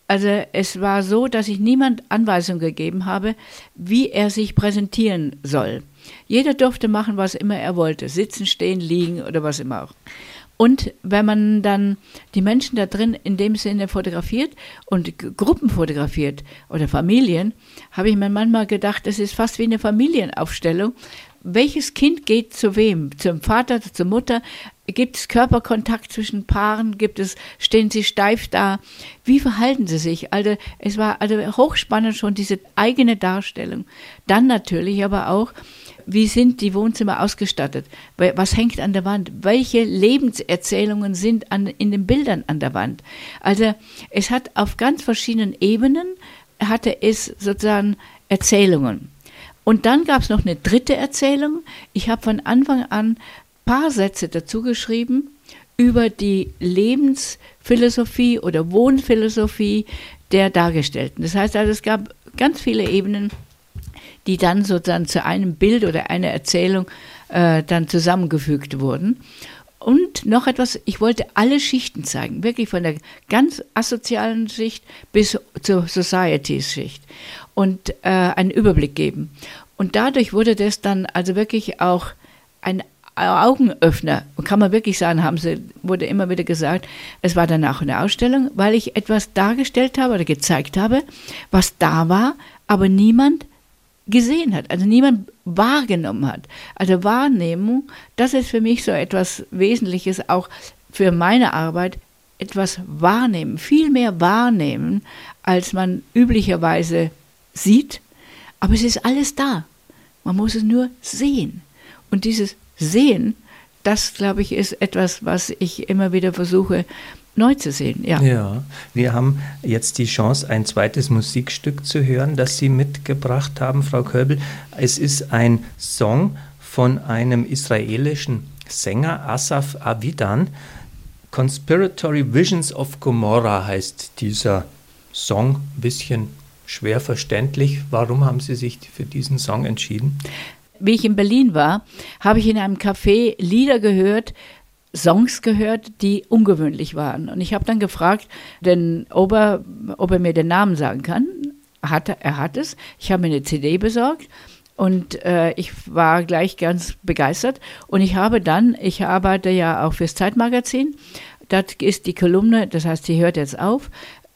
S3: Also es war so, dass ich niemand Anweisung gegeben habe, wie er sich präsentieren soll. Jeder durfte machen, was immer er wollte, sitzen, stehen, liegen oder was immer auch. Und wenn man dann die Menschen da drin in dem Sinne fotografiert und Gruppen fotografiert oder Familien, habe ich mir manchmal gedacht, es ist fast wie eine Familienaufstellung. Welches Kind geht zu wem? Zum Vater, zur Mutter? Gibt es Körperkontakt zwischen Paaren? Gibt es, stehen sie steif da? Wie verhalten sie sich? Also, es war also hochspannend schon diese eigene Darstellung. Dann natürlich aber auch, wie sind die Wohnzimmer ausgestattet? Was hängt an der Wand? Welche Lebenserzählungen sind an, in den Bildern an der Wand? Also, es hat auf ganz verschiedenen Ebenen, hatte es sozusagen Erzählungen. Und dann gab es noch eine dritte Erzählung. Ich habe von Anfang an paar Sätze dazu geschrieben über die Lebensphilosophie oder Wohnphilosophie der Dargestellten. Das heißt also, es gab ganz viele Ebenen, die dann sozusagen zu einem Bild oder einer Erzählung äh, dann zusammengefügt wurden. Und noch etwas, ich wollte alle Schichten zeigen, wirklich von der ganz asozialen Schicht bis zur Society-Schicht und äh, einen Überblick geben. Und dadurch wurde das dann also wirklich auch ein Augenöffner, kann man wirklich sagen, haben sie, wurde immer wieder gesagt, es war danach eine Ausstellung, weil ich etwas dargestellt habe oder gezeigt habe, was da war, aber niemand gesehen hat, also niemand wahrgenommen hat. Also Wahrnehmung, das ist für mich so etwas Wesentliches auch für meine Arbeit, etwas wahrnehmen, viel mehr wahrnehmen, als man üblicherweise sieht, aber es ist alles da. Man muss es nur sehen. Und dieses sehen, das, glaube ich, ist etwas, was ich immer wieder versuche neu zu sehen. Ja.
S2: ja, wir haben jetzt die Chance, ein zweites Musikstück zu hören, das Sie mitgebracht haben, Frau Köbel. Es ist ein Song von einem israelischen Sänger, Asaf Avidan. Conspiratory Visions of Gomorrah heißt dieser Song, ein bisschen schwer verständlich. Warum haben Sie sich für diesen Song entschieden?
S3: Wie ich in Berlin war, habe ich in einem Café Lieder gehört, Songs gehört, die ungewöhnlich waren. Und ich habe dann gefragt, den Ober, ob er mir den Namen sagen kann. Hat, er hat es. Ich habe mir eine CD besorgt und äh, ich war gleich ganz begeistert. Und ich habe dann, ich arbeite ja auch fürs Zeitmagazin, das ist die Kolumne, das heißt, sie hört jetzt auf.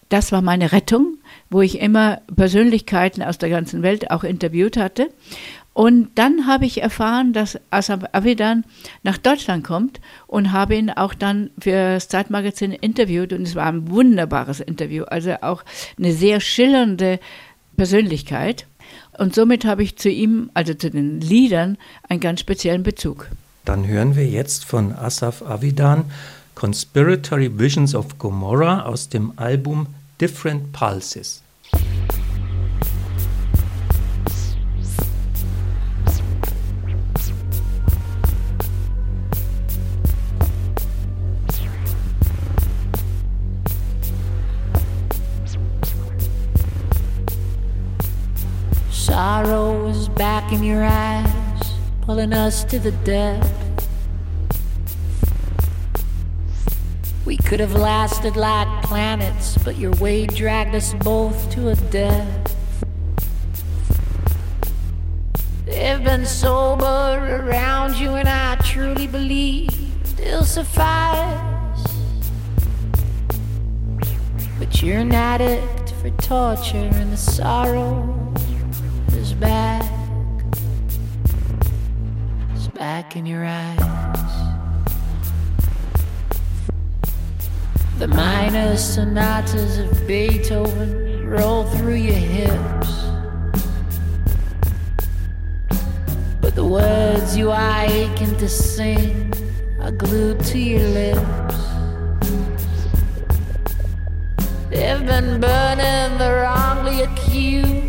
S3: Das war meine Rettung, wo ich immer Persönlichkeiten aus der ganzen Welt auch interviewt hatte. Und dann habe ich erfahren, dass Asaf Avidan nach Deutschland kommt und habe ihn auch dann für das Zeitmagazin interviewt und es war ein wunderbares Interview, also auch eine sehr schillernde Persönlichkeit. Und somit habe ich zu ihm, also zu den Liedern, einen ganz speziellen Bezug.
S2: Dann hören wir jetzt von Asaf Avidan Conspiratory Visions of Gomorrah aus dem Album Different Pulses.
S4: Sorrow is back in your eyes, pulling us to the depth. We could have lasted like planets, but your weight dragged us both to a death. They've been sober around you, and I truly believe it'll suffice. But you're an addict for torture, and the sorrow is back. It's back in your eyes. The minor sonatas of Beethoven roll through your hips. But the words you are aching to sing are glued to your lips. They've been burning the wrongly accused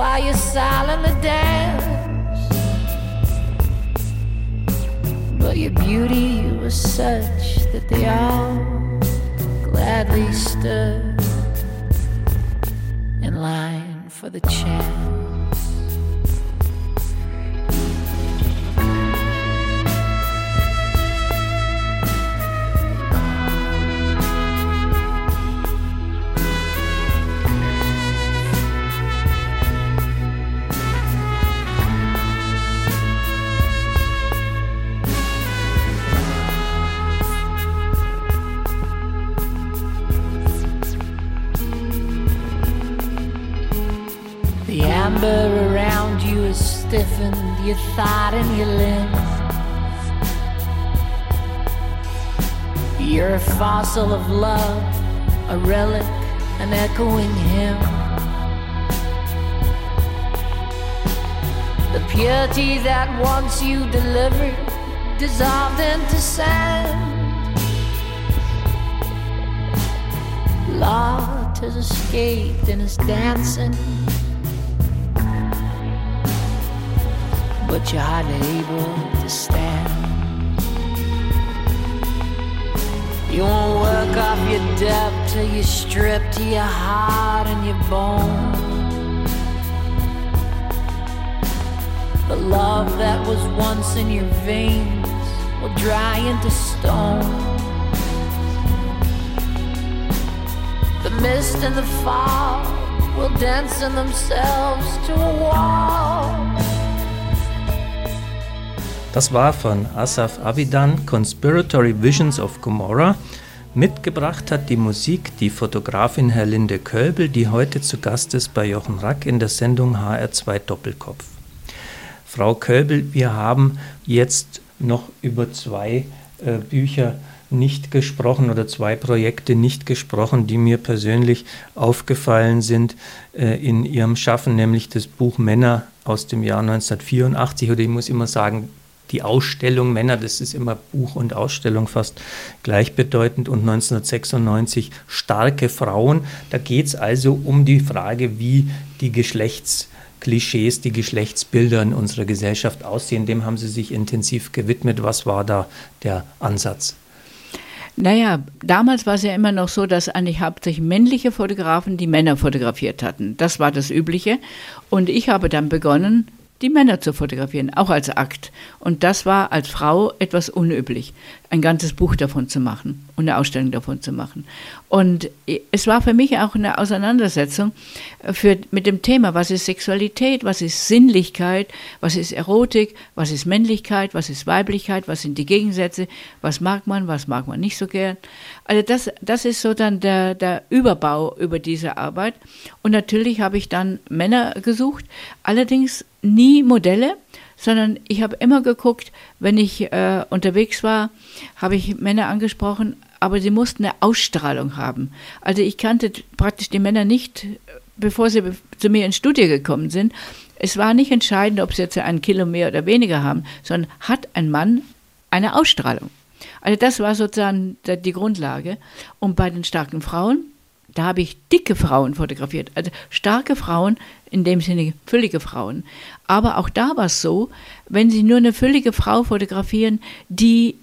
S4: while you silently dance. But your beauty was such that they all gladly stood in line for the chance. Your thought and your limbs. You're a fossil of love, a relic, an echoing hymn. The purity that once you delivered dissolved into sand. Lot has escaped and is dancing but you're hardly able to stand. You won't work off your debt till you strip to your heart and your bone. The love that was once in your veins will dry into stone. The mist and the fog will dance in themselves to a wall.
S2: Das war von Asaf Avidan Conspiratory Visions of Gomorrah. Mitgebracht hat die Musik die Fotografin Herlinde Kölbel, die heute zu Gast ist bei Jochen Rack in der Sendung HR2 Doppelkopf. Frau Kölbel, wir haben jetzt noch über zwei äh, Bücher nicht gesprochen oder zwei Projekte nicht gesprochen, die mir persönlich aufgefallen sind äh, in ihrem Schaffen, nämlich das Buch Männer aus dem Jahr 1984 oder ich muss immer sagen, die Ausstellung Männer, das ist immer Buch und Ausstellung fast gleichbedeutend, und 1996 Starke Frauen. Da geht es also um die Frage, wie die Geschlechtsklischees, die Geschlechtsbilder in unserer Gesellschaft aussehen. Dem haben Sie sich intensiv gewidmet. Was war da der Ansatz?
S3: Naja, damals war es ja immer noch so, dass eigentlich hauptsächlich männliche Fotografen die Männer fotografiert hatten. Das war das Übliche. Und ich habe dann begonnen, die Männer zu fotografieren, auch als Akt. Und das war als Frau etwas unüblich, ein ganzes Buch davon zu machen und eine Ausstellung davon zu machen. Und es war für mich auch eine Auseinandersetzung für, mit dem Thema, was ist Sexualität, was ist Sinnlichkeit, was ist Erotik, was ist Männlichkeit, was ist Weiblichkeit, was sind die Gegensätze, was mag man, was mag man nicht so gern. Also das, das ist so dann der, der Überbau über diese Arbeit. Und natürlich habe ich dann Männer gesucht, allerdings nie Modelle, sondern ich habe immer geguckt, wenn ich äh, unterwegs war, habe ich Männer angesprochen, aber sie mussten eine Ausstrahlung haben. Also ich kannte praktisch die Männer nicht, bevor sie zu mir ins Studio gekommen sind. Es war nicht entscheidend, ob sie jetzt einen Kilo mehr oder weniger haben, sondern hat ein Mann eine Ausstrahlung. Also das war sozusagen die Grundlage. Und bei den starken Frauen, da habe ich dicke Frauen fotografiert. Also starke Frauen, in dem Sinne füllige Frauen. Aber auch da war es so, wenn Sie nur eine füllige Frau fotografieren, die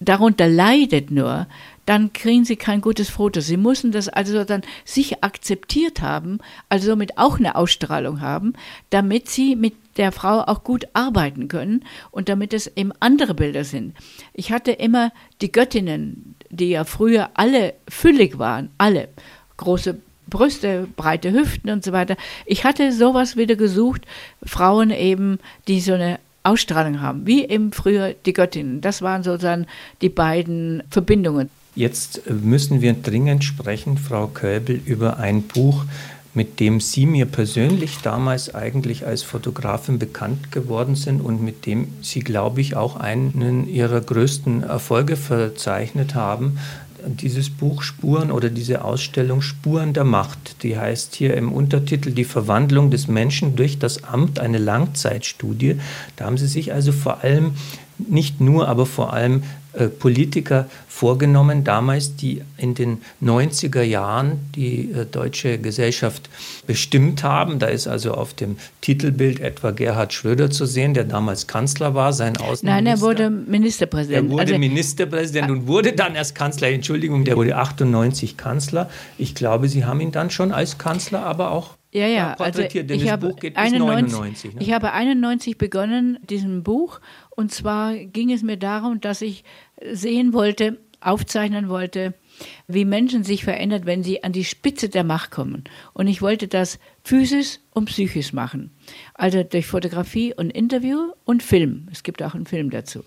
S3: darunter leidet nur, dann kriegen sie kein gutes Foto. Sie müssen das also dann sich akzeptiert haben, also somit auch eine Ausstrahlung haben, damit sie mit der Frau auch gut arbeiten können und damit es eben andere Bilder sind. Ich hatte immer die Göttinnen, die ja früher alle füllig waren, alle große Brüste, breite Hüften und so weiter. Ich hatte sowas wieder gesucht, Frauen eben, die so eine Ausstrahlung haben, wie eben früher die Göttinnen. Das waren sozusagen die beiden Verbindungen.
S2: Jetzt müssen wir dringend sprechen, Frau Köbel, über ein Buch, mit dem Sie mir persönlich damals eigentlich als Fotografin bekannt geworden sind und mit dem Sie, glaube ich, auch einen Ihrer größten Erfolge verzeichnet haben. Dieses Buch Spuren oder diese Ausstellung Spuren der Macht, die heißt hier im Untertitel Die Verwandlung des Menschen durch das Amt, eine Langzeitstudie. Da haben Sie sich also vor allem nicht nur, aber vor allem äh, Politiker vorgenommen, damals, die in den 90er Jahren die äh, deutsche Gesellschaft bestimmt haben. Da ist also auf dem Titelbild etwa Gerhard Schröder zu sehen, der damals Kanzler war, sein Außenminister.
S3: Nein, er wurde Ministerpräsident.
S2: Er wurde also, Ministerpräsident und wurde dann erst Kanzler. Entschuldigung, der wurde 98 Kanzler. Ich glaube, Sie haben ihn dann schon als Kanzler aber auch
S3: ja, ja, also ich habe, 91, ne? ich habe 91 begonnen, diesem Buch, und zwar ging es mir darum, dass ich sehen wollte, aufzeichnen wollte, wie Menschen sich verändern, wenn sie an die Spitze der Macht kommen. Und ich wollte das physisch und psychisch machen. Also durch Fotografie und Interview und Film. Es gibt auch einen Film dazu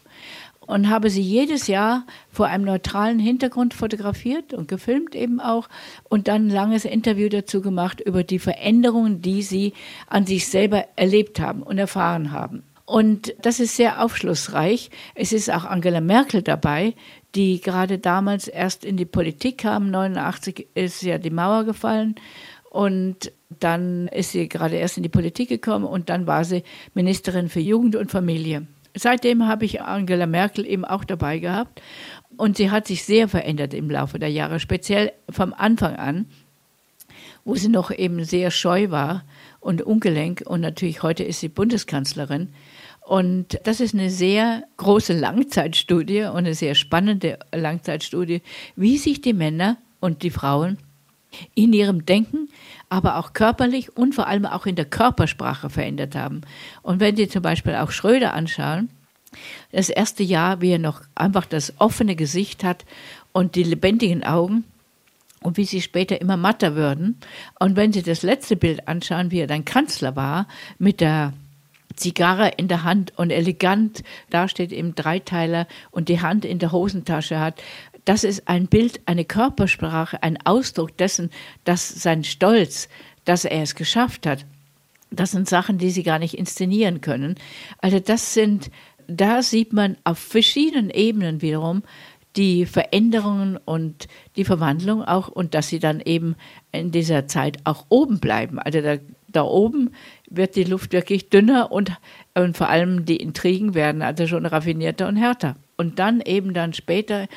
S3: und habe sie jedes Jahr vor einem neutralen Hintergrund fotografiert und gefilmt eben auch und dann ein langes Interview dazu gemacht über die Veränderungen, die sie an sich selber erlebt haben und erfahren haben. Und das ist sehr aufschlussreich. Es ist auch Angela Merkel dabei, die gerade damals erst in die Politik kam. 89 ist ja die Mauer gefallen und dann ist sie gerade erst in die Politik gekommen und dann war sie Ministerin für Jugend und Familie. Seitdem habe ich Angela Merkel eben auch dabei gehabt und sie hat sich sehr verändert im Laufe der Jahre, speziell vom Anfang an, wo sie noch eben sehr scheu war und ungelenk und natürlich heute ist sie Bundeskanzlerin. Und das ist eine sehr große Langzeitstudie und eine sehr spannende Langzeitstudie, wie sich die Männer und die Frauen in ihrem Denken, aber auch körperlich und vor allem auch in der Körpersprache verändert haben. Und wenn Sie zum Beispiel auch Schröder anschauen, das erste Jahr, wie er noch einfach das offene Gesicht hat und die lebendigen Augen und wie sie später immer matter würden. Und wenn Sie das letzte Bild anschauen, wie er dann Kanzler war, mit der Zigarre in der Hand und elegant dasteht im Dreiteiler und die Hand in der Hosentasche hat, das ist ein Bild, eine Körpersprache, ein Ausdruck dessen, dass sein Stolz, dass er es geschafft hat. Das sind Sachen, die sie gar nicht inszenieren können. Also das sind, da sieht man auf verschiedenen Ebenen wiederum die Veränderungen und die Verwandlung auch und dass sie dann eben in dieser Zeit auch oben bleiben. Also da, da oben wird die Luft wirklich dünner und, und vor allem die Intrigen werden also schon raffinierter und härter. Und dann eben dann später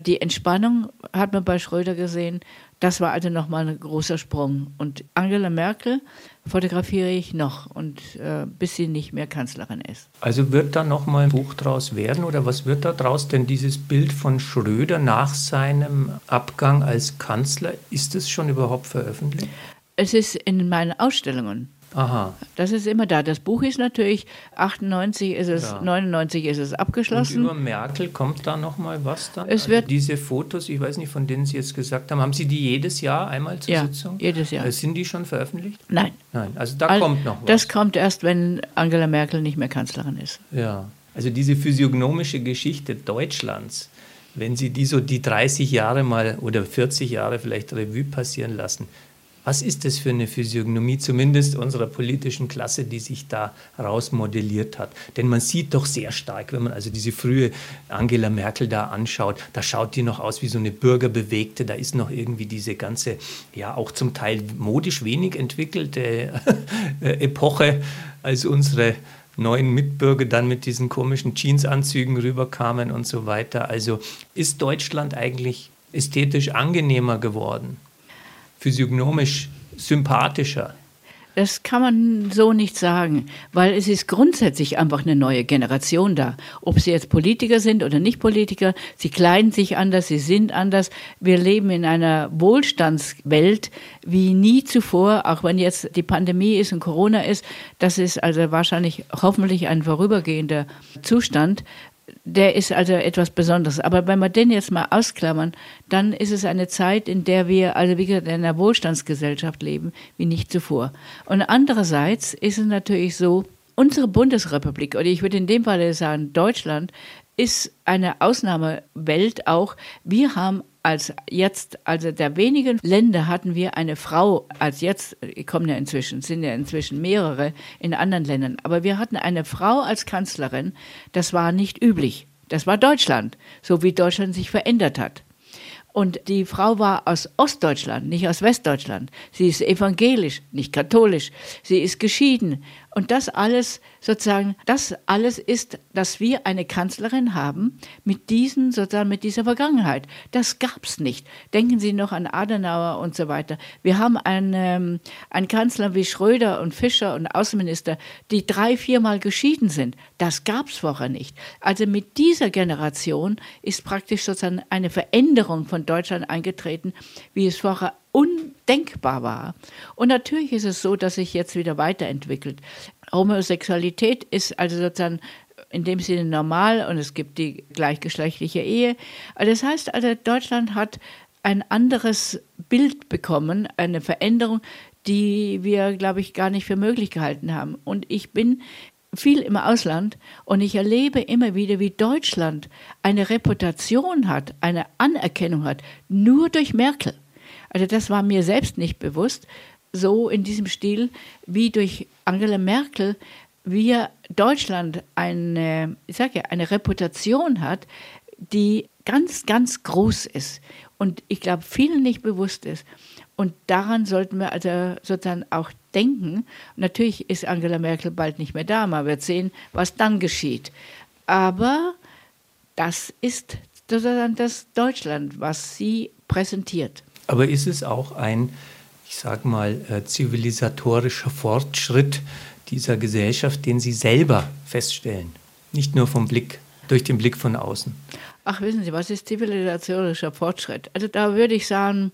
S3: die Entspannung hat man bei Schröder gesehen, Das war also nochmal ein großer Sprung. Und Angela Merkel fotografiere ich noch und äh, bis sie nicht mehr Kanzlerin ist.
S2: Also wird da nochmal ein Buch draus werden oder was wird da draus? Denn dieses Bild von Schröder nach seinem Abgang als Kanzler, ist es schon überhaupt veröffentlicht?
S3: Es ist in meinen Ausstellungen.
S2: Aha.
S3: Das ist immer da. Das Buch ist natürlich 98 ist es,
S2: Ja.
S3: 99 ist es
S2: Und
S3: abgeschlossen.
S2: über Merkel kommt da nochmal was dann?
S3: Es wird-
S2: diese Fotos, ich weiß nicht, von denen Sie jetzt gesagt haben, haben Sie die jedes Jahr einmal zur
S3: Ja,
S2: Sitzung?
S3: jedes Jahr.
S2: Äh, Sind die schon veröffentlicht?
S3: Nein.
S2: Nein, also da
S3: All-
S2: kommt noch was.
S3: Das kommt erst, wenn Angela Merkel nicht mehr Kanzlerin ist.
S2: Ja, also diese physiognomische Geschichte Deutschlands, wenn Sie die so die 30 Jahre mal oder 40 Jahre vielleicht Revue passieren lassen, was ist das für eine Physiognomie, zumindest unserer politischen Klasse, die sich da rausmodelliert hat? Denn man sieht doch sehr stark, wenn man also diese frühe Angela Merkel da anschaut, da schaut die noch aus wie so eine Bürgerbewegte, da ist noch irgendwie diese ganze, ja auch zum Teil modisch wenig entwickelte Epoche, als unsere neuen Mitbürger dann mit diesen komischen Jeansanzügen rüberkamen und so weiter. Also ist Deutschland eigentlich ästhetisch angenehmer geworden, physiognomisch sympathischer?
S3: Das kann man so nicht sagen, weil es ist grundsätzlich einfach eine neue Generation da. Ob sie jetzt Politiker sind oder nicht Politiker, sie kleiden sich anders, sie sind anders. Wir leben in einer Wohlstandswelt wie nie zuvor, auch wenn jetzt die Pandemie ist und Corona ist. Das ist also wahrscheinlich hoffentlich ein vorübergehender Zustand. Der ist also etwas Besonderes. Aber wenn wir den jetzt mal ausklammern, dann ist es eine Zeit, in der wir, also wie gesagt, in einer Wohlstandsgesellschaft leben, wie nicht zuvor. Und andererseits ist es natürlich so, unsere Bundesrepublik, oder ich würde in dem Fall sagen Deutschland, ist eine Ausnahmewelt auch. Wir haben als jetzt, also der wenigen Länder hatten wir eine Frau, als jetzt, kommen ja inzwischen, sind ja inzwischen mehrere in anderen Ländern, aber wir hatten eine Frau als Kanzlerin, das war nicht üblich. Das war Deutschland, so wie Deutschland sich verändert hat. Und die Frau war aus Ostdeutschland, nicht aus Westdeutschland. Sie ist evangelisch, nicht katholisch. Sie ist geschieden. Und das alles sozusagen, das alles ist, dass wir eine Kanzlerin haben mit diesen, sozusagen mit dieser Vergangenheit. Das gab's nicht. Denken Sie noch an Adenauer und so weiter. Wir haben einen, ähm, einen Kanzler wie Schröder und Fischer und Außenminister, die drei, viermal geschieden sind. Das gab's vorher nicht. Also mit dieser Generation ist praktisch sozusagen eine Veränderung von Deutschland eingetreten, wie es vorher undenkbar war. Und natürlich ist es so, dass sich jetzt wieder weiterentwickelt. Homosexualität ist also sozusagen in dem Sinne normal und es gibt die gleichgeschlechtliche Ehe. Das heißt also, Deutschland hat ein anderes Bild bekommen, eine Veränderung, die wir, glaube ich, gar nicht für möglich gehalten haben. Und ich bin viel im Ausland und ich erlebe immer wieder, wie Deutschland eine Reputation hat, eine Anerkennung hat, nur durch Merkel. Also das war mir selbst nicht bewusst, so in diesem Stil wie durch Angela Merkel wir Deutschland eine, ich sage ja, eine Reputation hat, die ganz, ganz groß ist und ich glaube vielen nicht bewusst ist. Und daran sollten wir also sozusagen auch denken. Natürlich ist Angela Merkel bald nicht mehr da, man wird sehen, was dann geschieht. Aber das ist sozusagen das Deutschland, was sie präsentiert.
S2: Aber ist es auch ein, ich sage mal, äh, zivilisatorischer Fortschritt dieser Gesellschaft, den Sie selber feststellen? Nicht nur vom Blick, durch den Blick von außen.
S3: Ach, wissen Sie, was ist zivilisatorischer Fortschritt? Also da würde ich sagen,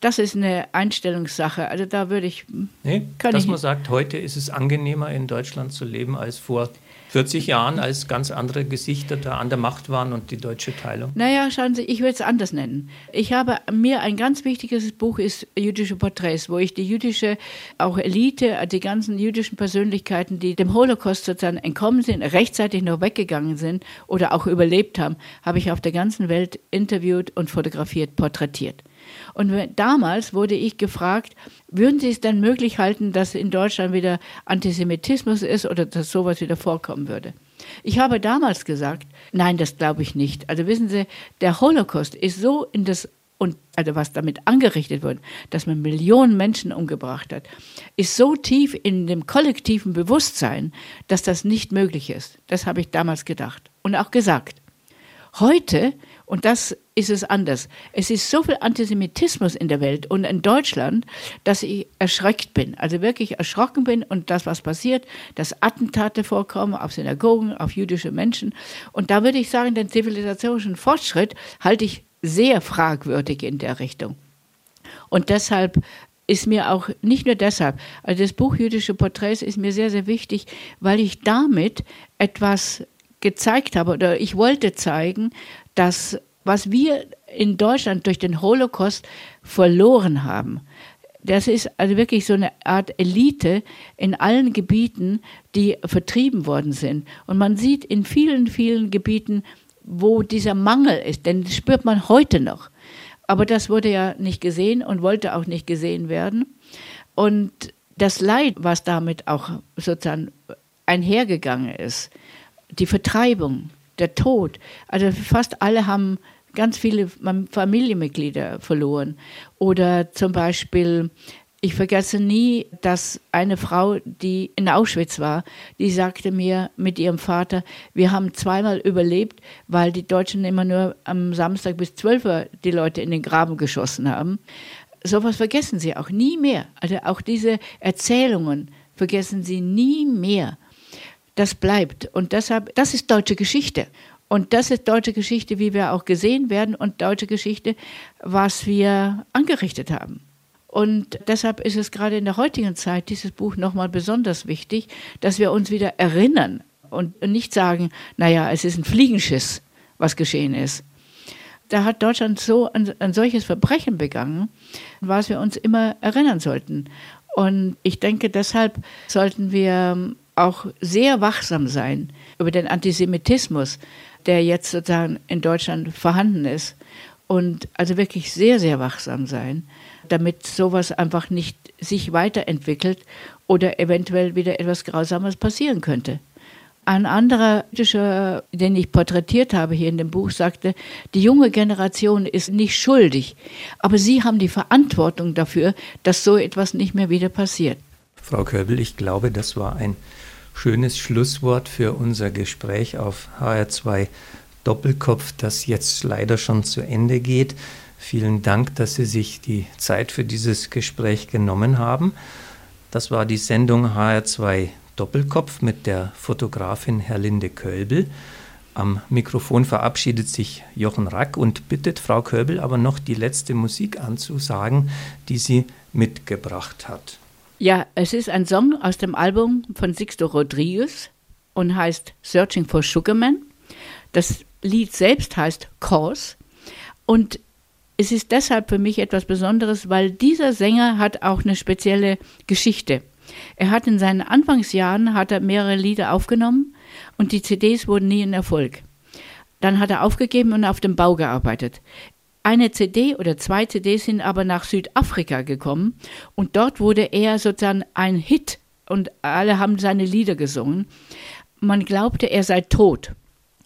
S3: das ist eine Einstellungssache. Also da würde ich.
S2: Nee,
S3: Kann
S2: dass
S3: ich
S2: man sagt, heute ist es angenehmer in Deutschland zu leben als vor 40 Jahren, als ganz andere Gesichter da an der Macht waren und die deutsche Teilung.
S3: Naja, schauen Sie, ich würde es anders nennen. Ich habe mir ein ganz wichtiges Buch ist Jüdische Porträts, wo ich die jüdische, auch Elite, die ganzen jüdischen Persönlichkeiten, die dem Holocaust sozusagen entkommen sind, rechtzeitig noch weggegangen sind oder auch überlebt haben, habe ich auf der ganzen Welt interviewt und fotografiert, porträtiert. Und damals wurde ich gefragt, würden Sie es denn möglich halten, dass in Deutschland wieder Antisemitismus ist oder dass sowas wieder vorkommen würde? Ich habe damals gesagt, nein, das glaube ich nicht. Also wissen Sie, der Holocaust ist so in das und also was damit angerichtet wurde, dass man Millionen Menschen umgebracht hat, ist so tief in dem kollektiven Bewusstsein, dass das nicht möglich ist. Das habe ich damals gedacht und auch gesagt. Heute, und das ist es anders. Es ist so viel Antisemitismus in der Welt und in Deutschland, dass ich erschreckt bin. Also wirklich erschrocken bin und das, was passiert, dass Attentate vorkommen auf Synagogen, auf jüdische Menschen. Und da würde ich sagen, den zivilisatorischen Fortschritt halte ich sehr fragwürdig in der Richtung. Und deshalb ist mir auch nicht nur deshalb, also das Buch Jüdische Porträts ist mir sehr, sehr wichtig, weil ich damit etwas gezeigt habe oder ich wollte zeigen, dass was wir in Deutschland durch den Holocaust verloren haben, das ist also wirklich so eine Art Elite in allen Gebieten, die vertrieben worden sind. Und man sieht in vielen, vielen Gebieten, wo dieser Mangel ist, denn das spürt man heute noch. Aber das wurde ja nicht gesehen und wollte auch nicht gesehen werden. Und das Leid, was damit auch sozusagen einhergegangen ist, die Vertreibung, der Tod, also fast alle haben ganz viele Familienmitglieder verloren. Oder zum Beispiel, ich vergesse nie, dass eine Frau, die in Auschwitz war, die sagte mir mit ihrem Vater, wir haben zweimal überlebt, weil die Deutschen immer nur am Samstag bis 12 Uhr die Leute in den Graben geschossen haben. Sowas vergessen sie auch nie mehr. Also auch diese Erzählungen vergessen sie nie mehr. Das bleibt. Und deshalb, das ist deutsche Geschichte. Und das ist deutsche Geschichte, wie wir auch gesehen werden, und deutsche Geschichte, was wir angerichtet haben. Und deshalb ist es gerade in der heutigen Zeit dieses Buch nochmal besonders wichtig, dass wir uns wieder erinnern und nicht sagen, naja, es ist ein Fliegenschiss, was geschehen ist. Da hat Deutschland so ein, ein solches Verbrechen begangen, was wir uns immer erinnern sollten. Und ich denke, deshalb sollten wir auch sehr wachsam sein über den Antisemitismus, der jetzt sozusagen in Deutschland vorhanden ist. Und also wirklich sehr, sehr wachsam sein, damit sowas einfach nicht sich weiterentwickelt oder eventuell wieder etwas Grausames passieren könnte. Ein anderer jüdischer, den ich porträtiert habe hier in dem Buch, sagte, die junge Generation ist nicht schuldig, aber sie haben die Verantwortung dafür, dass so etwas nicht mehr wieder passiert.
S2: Frau Köbel, ich glaube, das war ein schönes Schlusswort für unser Gespräch auf HR2 Doppelkopf, das jetzt leider schon zu Ende geht. Vielen Dank, dass Sie sich die Zeit für dieses Gespräch genommen haben. Das war die Sendung HR2 Doppelkopf mit der Fotografin Herlinde Kölbel. Am Mikrofon verabschiedet sich Jochen Rack und bittet Frau Köbel aber noch die letzte Musik anzusagen, die sie mitgebracht hat.
S3: Ja, es ist ein Song aus dem Album von Sixto Rodriguez und heißt Searching for Sugarman. Das Lied selbst heißt Cause und es ist deshalb für mich etwas Besonderes, weil dieser Sänger hat auch eine spezielle Geschichte. Er hat in seinen Anfangsjahren hat er mehrere Lieder aufgenommen und die CDs wurden nie ein Erfolg. Dann hat er aufgegeben und auf dem Bau gearbeitet. Eine CD oder zwei CDs sind aber nach Südafrika gekommen und dort wurde er sozusagen ein Hit und alle haben seine Lieder gesungen. Man glaubte, er sei tot.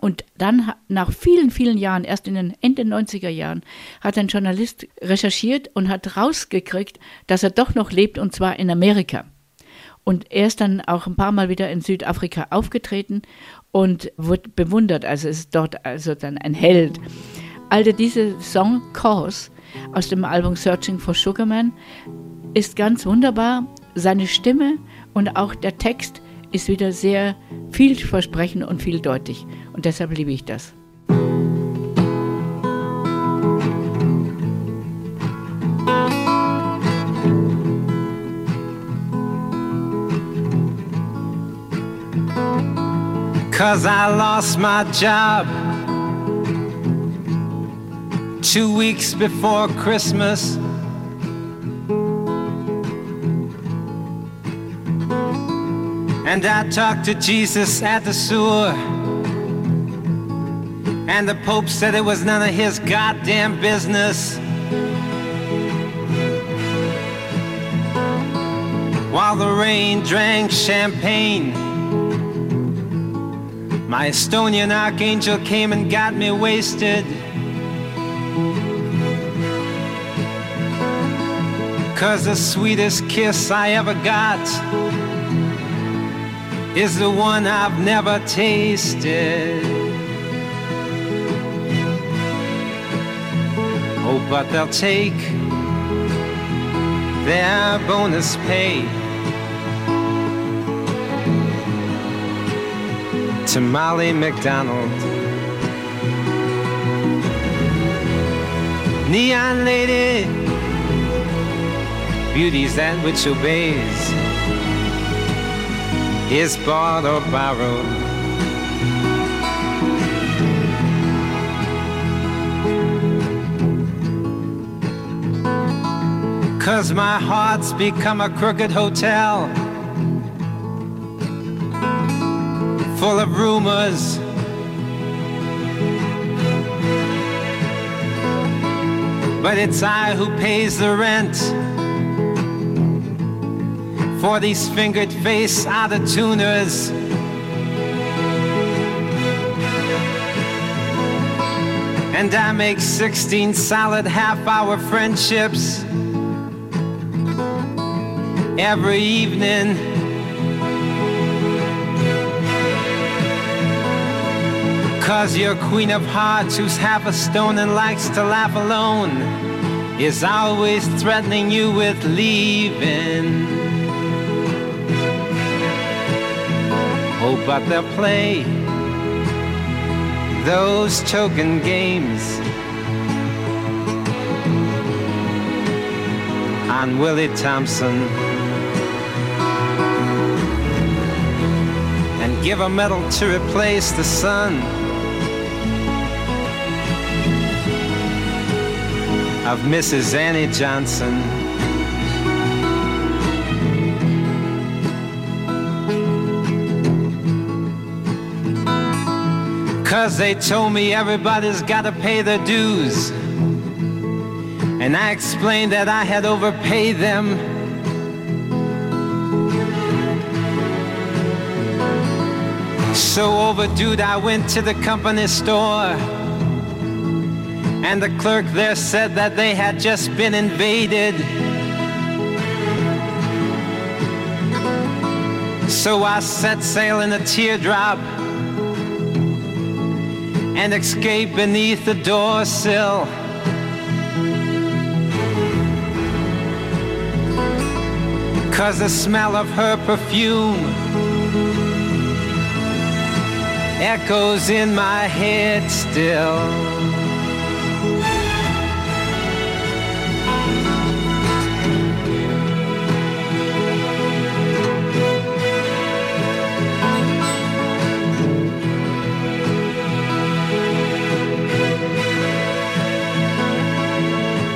S3: Und dann nach vielen, vielen Jahren, erst in den Ende 90er Jahren, hat ein Journalist recherchiert und hat rausgekriegt, dass er doch noch lebt und zwar in Amerika. Und er ist dann auch ein paar Mal wieder in Südafrika aufgetreten und wurde bewundert. Also ist dort also dann ein Held. Also dieser Song Cause aus dem Album Searching for Sugarman ist ganz wunderbar. Seine Stimme und auch der Text ist wieder sehr vielversprechend und vieldeutig. Und deshalb liebe ich das. Cause I lost my job two weeks before Christmas. And I talked to Jesus at the sewer. And the Pope said it was none of his goddamn business. While the rain drank champagne, my Estonian archangel came and got me wasted. Cause the sweetest kiss I ever got is the one I've never tasted.
S5: Oh, but they'll take their bonus pay to Molly McDonald. Neon lady, beauty's that which obeys, is bought or borrowed. Cause my heart's become a crooked hotel full of rumors. But it's I who pays the rent for these fingered face are the tuners. And I make 16 solid half hour friendships every evening. Cause your queen of hearts, who's half a stone and likes to laugh alone, is always threatening you with leaving. Oh, but they'll play those token games on Willie Thompson. and give a medal to replace the sun of Mrs. Annie Johnson. Cause they told me everybody's gotta pay their dues. And I explained that I had overpaid them. So overdue, I went to the company store. And the clerk there said that they had just been invaded. So I set sail in a teardrop and escape beneath the door sill. Cause the smell of her perfume echoes in my head still.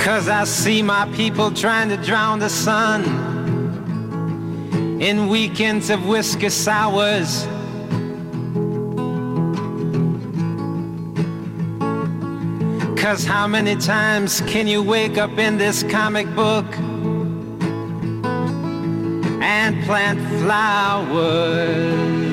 S5: Cause I see my people trying to drown the sun in weekends of whiskey sours. Cause how many times can you wake up in this comic book and plant flowers?